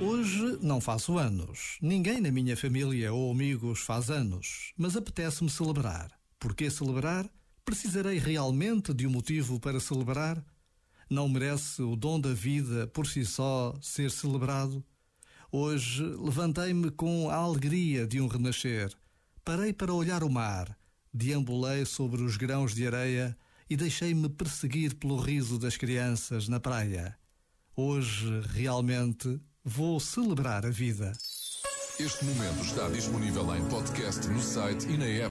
Hoje não faço anos. Ninguém na minha família ou amigos faz anos, mas apetece-me celebrar. Por que celebrar? Precisarei realmente de um motivo para celebrar? Não merece o dom da vida por si só ser celebrado? Hoje levantei-me com a alegria de um renascer. Parei para olhar o mar, deambulei sobre os grãos de areia e deixei-me perseguir pelo riso das crianças na praia. Hoje, realmente, vou celebrar a vida. Este momento está disponível em podcast no site e na app.